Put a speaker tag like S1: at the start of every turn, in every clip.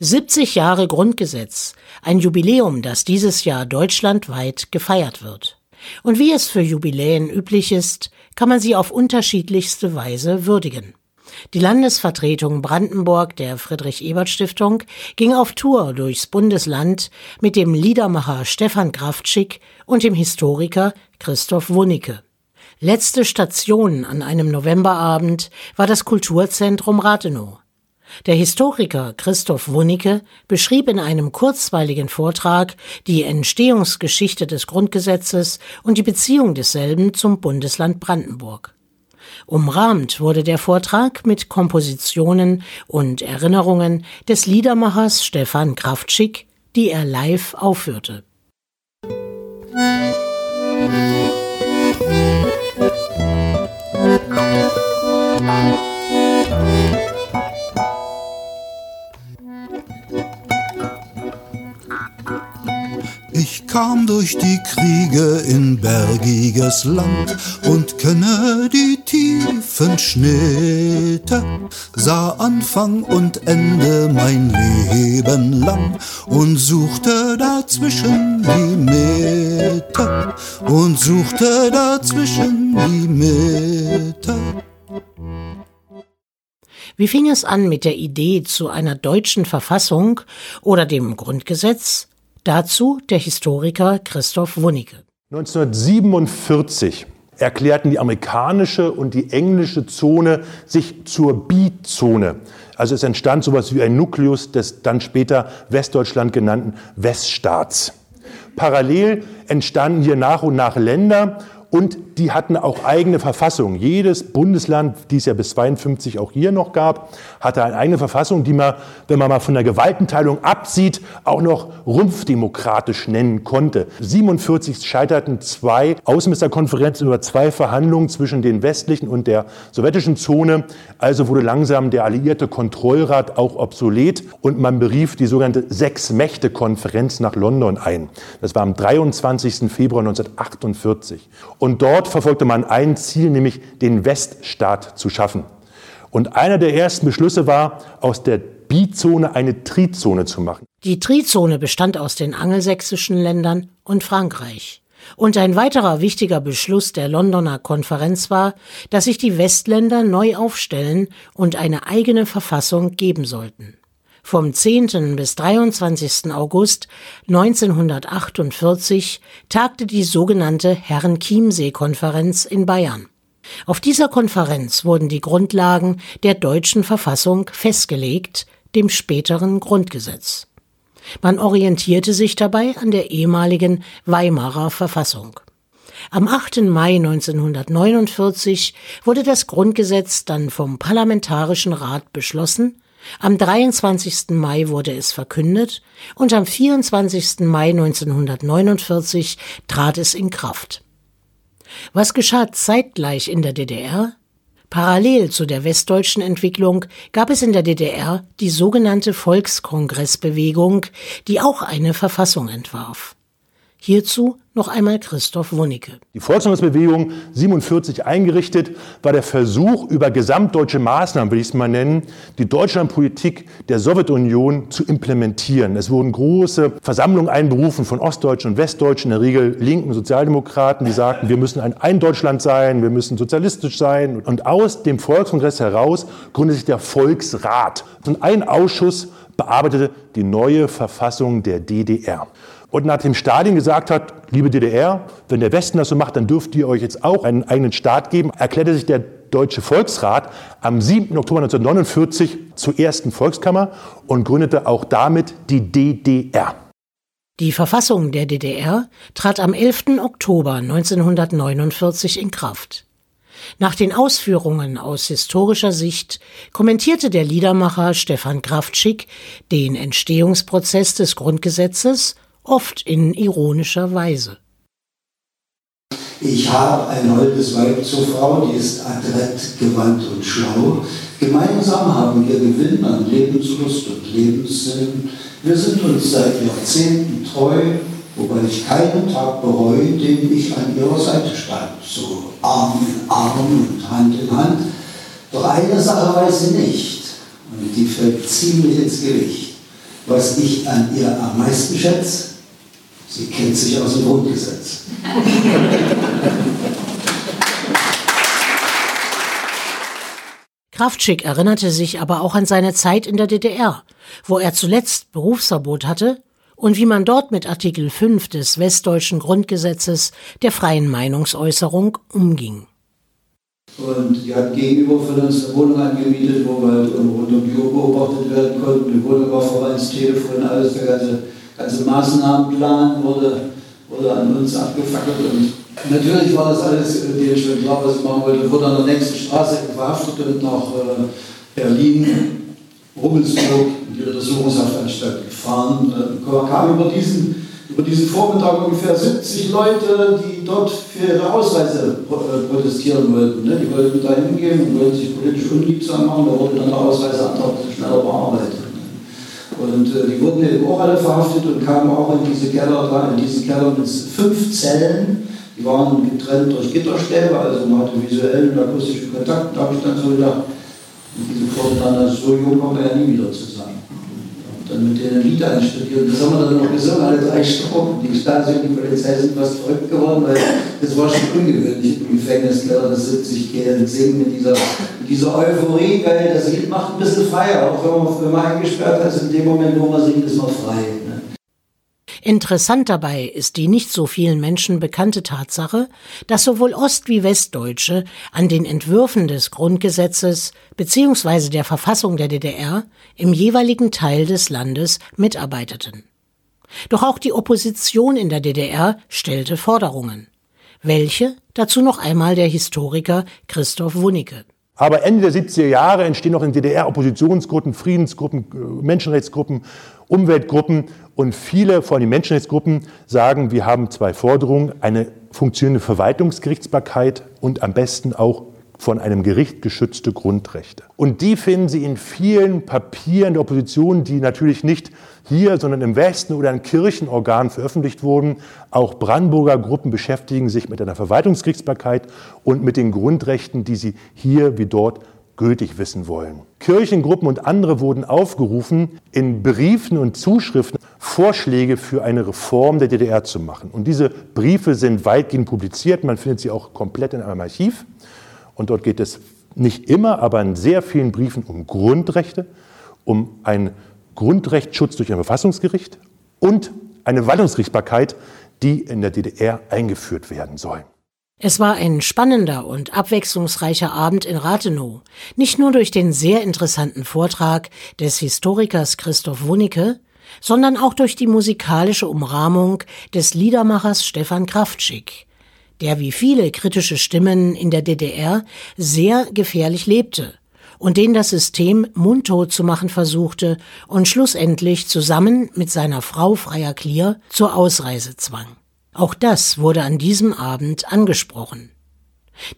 S1: 70 Jahre Grundgesetz, ein Jubiläum, das dieses Jahr deutschlandweit gefeiert wird. Und wie es für Jubiläen üblich ist, kann man sie auf unterschiedlichste Weise würdigen. Die Landesvertretung Brandenburg der Friedrich-Ebert-Stiftung ging auf Tour durchs Bundesland mit dem Liedermacher Stefan Kraftschick und dem Historiker Christoph Wunicke. Letzte Station an einem Novemberabend war das Kulturzentrum Rathenow. Der Historiker Christoph Wunicke beschrieb in einem kurzweiligen Vortrag die Entstehungsgeschichte des Grundgesetzes und die Beziehung desselben zum Bundesland Brandenburg. Umrahmt wurde der Vortrag mit Kompositionen und Erinnerungen des Liedermachers Stefan Kraftschick, die er live aufführte.
S2: Kam durch die Kriege in bergiges Land und kenne die tiefen Schnitte, sah Anfang und Ende mein Leben lang und suchte dazwischen die Mitte und suchte dazwischen die Mitte.
S1: Wie fing es an mit der Idee zu einer deutschen Verfassung oder dem Grundgesetz? Dazu der Historiker Christoph Wunicke.
S3: 1947 erklärten die amerikanische und die englische Zone sich zur Bizone. Also es entstand sowas wie ein Nukleus des dann später Westdeutschland genannten Weststaats. Parallel entstanden hier nach und nach Länder und die hatten auch eigene Verfassungen. Jedes Bundesland, die es ja bis 52 auch hier noch gab, hatte eine eigene Verfassung, die man, wenn man mal von der Gewaltenteilung absieht, auch noch rumpfdemokratisch nennen konnte. 47 scheiterten zwei Außenministerkonferenzen über zwei Verhandlungen zwischen den westlichen und der sowjetischen Zone. Also wurde langsam der alliierte Kontrollrat auch obsolet und man berief die sogenannte Sechs-Mächte-Konferenz nach London ein. Das war am 23. Februar 1948. Und dort verfolgte man ein Ziel, nämlich den Weststaat zu schaffen. Und einer der ersten Beschlüsse war, aus der Bizone eine Trizone zu machen.
S1: Die Trizone bestand aus den angelsächsischen Ländern und Frankreich. Und ein weiterer wichtiger Beschluss der Londoner Konferenz war, dass sich die Westländer neu aufstellen und eine eigene Verfassung geben sollten. Vom 10. bis 23. August 1948 tagte die sogenannte Herren-Chiemsee-Konferenz in Bayern. Auf dieser Konferenz wurden die Grundlagen der deutschen Verfassung festgelegt, dem späteren Grundgesetz. Man orientierte sich dabei an der ehemaligen Weimarer Verfassung. Am 8. Mai 1949 wurde das Grundgesetz dann vom Parlamentarischen Rat beschlossen am 23. Mai wurde es verkündet und am 24. Mai 1949 trat es in Kraft. Was geschah zeitgleich in der DDR? Parallel zu der westdeutschen Entwicklung gab es in der DDR die sogenannte Volkskongressbewegung, die auch eine Verfassung entwarf. Hierzu noch einmal Christoph Wunicke.
S3: Die Volkskongressbewegung 47 eingerichtet war der Versuch, über gesamtdeutsche Maßnahmen, will ich es mal nennen, die Deutschlandpolitik der Sowjetunion zu implementieren. Es wurden große Versammlungen einberufen von Ostdeutschen und Westdeutschen, in der Regel linken Sozialdemokraten, die sagten, wir müssen ein Ein-Deutschland sein, wir müssen sozialistisch sein. Und aus dem Volkskongress heraus gründete sich der Volksrat. Und ein Ausschuss bearbeitete die neue Verfassung der DDR. Und nachdem Stalin gesagt hat, liebe DDR, wenn der Westen das so macht, dann dürft ihr euch jetzt auch einen eigenen Staat geben, erklärte sich der Deutsche Volksrat am 7. Oktober 1949 zur ersten Volkskammer und gründete auch damit die DDR.
S1: Die Verfassung der DDR trat am 11. Oktober 1949 in Kraft. Nach den Ausführungen aus historischer Sicht kommentierte der Liedermacher Stefan Kraftschick den Entstehungsprozess des Grundgesetzes oft in ironischer Weise.
S4: Ich habe ein holdes Weib zur Frau, die ist adrett, gewandt und schlau. Gemeinsam haben wir Gewinn an Lebenslust und Lebenssinn. Wir sind uns seit Jahrzehnten treu, wobei ich keinen Tag bereue, den ich an ihrer Seite stand, so Arm in Arm und Hand in Hand. Doch eine Sache weiß sie nicht, und die fällt ziemlich ins Gewicht. Was ich an ihr am meisten schätze, sie kennt sich aus dem Grundgesetz.
S1: Kraftschick erinnerte sich aber auch an seine Zeit in der DDR, wo er zuletzt Berufsverbot hatte und wie man dort mit Artikel 5 des westdeutschen Grundgesetzes der freien Meinungsäußerung umging.
S4: Und die hat gegenüber von uns eine Wohnung angemietet, wo wir halt rund um die Uhr beobachtet werden konnten. Die Wohnung war voran ins Telefon, alles, der ganze, ganze Maßnahmenplan wurde, wurde an uns abgefackelt. Und natürlich war das alles äh, denen schon klar, was ich machen wollte. Wurde an der nächsten Straße verhaftet und nach äh, Berlin, Rummelsburg, in die Untersuchungshaftanstalt gefahren. Äh, kam über diesen über diesen Vormittag ungefähr 70 Leute, die dort für ihre Ausreise äh, protestieren wollten. Ne? Die wollten da hingehen und wollten sich politisch unliebsam machen, da wurde dann der Ausreiseantrag schneller bearbeitet. Und äh, die wurden eben auch alle verhaftet und kamen auch in diese Keller da, in diesen Keller mit fünf Zellen. Die waren getrennt durch Gitterstäbe, also man hatte visuellen und akustischen Kontakt. Da habe ich dann so gedacht, mit diesem Vormittag, so jung kommen wir ja nie wieder zusammen dann mit denen Lieder einstudiert. Das haben wir dann noch gesungen, alle drei Stunden. Die Stasi und die Polizei sind fast verrückt geworden, weil das war schon ungewöhnlich im Gefängniskeller, das 70 gehen und singen mit dieser, mit dieser Euphorie, weil das Lied macht ein bisschen freier, auch wenn man, wenn man eingesperrt ist, in dem Moment, wo man singt, ist man frei.
S1: Interessant dabei ist die nicht so vielen Menschen bekannte Tatsache, dass sowohl Ost- wie Westdeutsche an den Entwürfen des Grundgesetzes bzw. der Verfassung der DDR im jeweiligen Teil des Landes mitarbeiteten. Doch auch die Opposition in der DDR stellte Forderungen. Welche? Dazu noch einmal der Historiker Christoph Wunicke.
S3: Aber Ende der 70er Jahre entstehen auch in DDR Oppositionsgruppen, Friedensgruppen, äh, Menschenrechtsgruppen, Umweltgruppen und viele, allem die Menschenrechtsgruppen, sagen, wir haben zwei Forderungen, eine funktionierende Verwaltungsgerichtsbarkeit und am besten auch von einem Gericht geschützte Grundrechte. Und die finden Sie in vielen Papieren der Opposition, die natürlich nicht hier, sondern im Westen oder in Kirchenorganen veröffentlicht wurden. Auch Brandenburger Gruppen beschäftigen sich mit einer Verwaltungsgerichtsbarkeit und mit den Grundrechten, die sie hier wie dort gültig wissen wollen. Kirchengruppen und andere wurden aufgerufen, in Briefen und Zuschriften Vorschläge für eine Reform der DDR zu machen. Und diese Briefe sind weitgehend publiziert. Man findet sie auch komplett in einem Archiv. Und dort geht es nicht immer, aber in sehr vielen Briefen um Grundrechte, um einen Grundrechtsschutz durch ein Verfassungsgericht und eine Wallungsrichtbarkeit, die in der DDR eingeführt werden soll.
S1: Es war ein spannender und abwechslungsreicher Abend in Rathenow, nicht nur durch den sehr interessanten Vortrag des Historikers Christoph Wunicke, sondern auch durch die musikalische Umrahmung des Liedermachers Stefan Kraftschick, der wie viele kritische Stimmen in der DDR sehr gefährlich lebte und den das System mundtot zu machen versuchte und schlussendlich zusammen mit seiner Frau Freier Klier zur Ausreise zwang. Auch das wurde an diesem Abend angesprochen.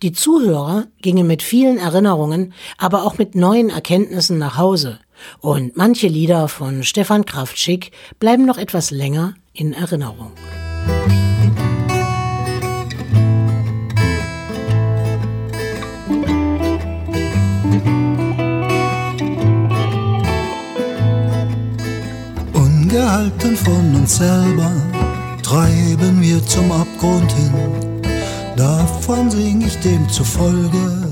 S1: Die Zuhörer gingen mit vielen Erinnerungen, aber auch mit neuen Erkenntnissen nach Hause, und manche Lieder von Stefan Kraftschick bleiben noch etwas länger in Erinnerung.
S2: Ungehalten von uns selber treiben wir zum Abgrund hin. Davon sing ich dem zufolge,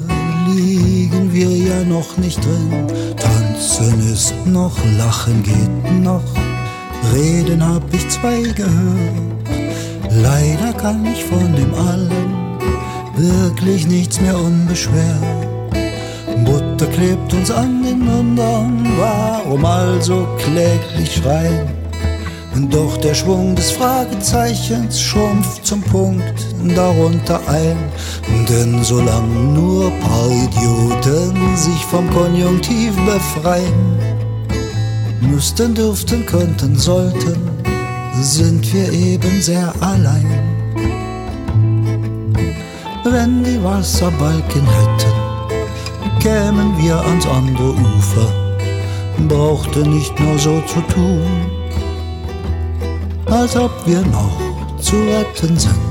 S2: liegen wir ja noch nicht drin. Tanzen ist noch, lachen geht noch, reden hab ich zwei gehört. Leider kann ich von dem allen wirklich nichts mehr unbeschwert. Butter klebt uns an den Mündern, warum also kläglich schreien? Doch der Schwung des Fragezeichens schrumpft zum Punkt darunter ein. Denn solange nur paar Idioten sich vom Konjunktiv befreien, müssten, dürften, könnten, sollten, sind wir eben sehr allein. Wenn die Wasserbalken hätten, kämen wir ans andere Ufer, brauchte nicht nur so zu tun als ob wir noch zu retten sind.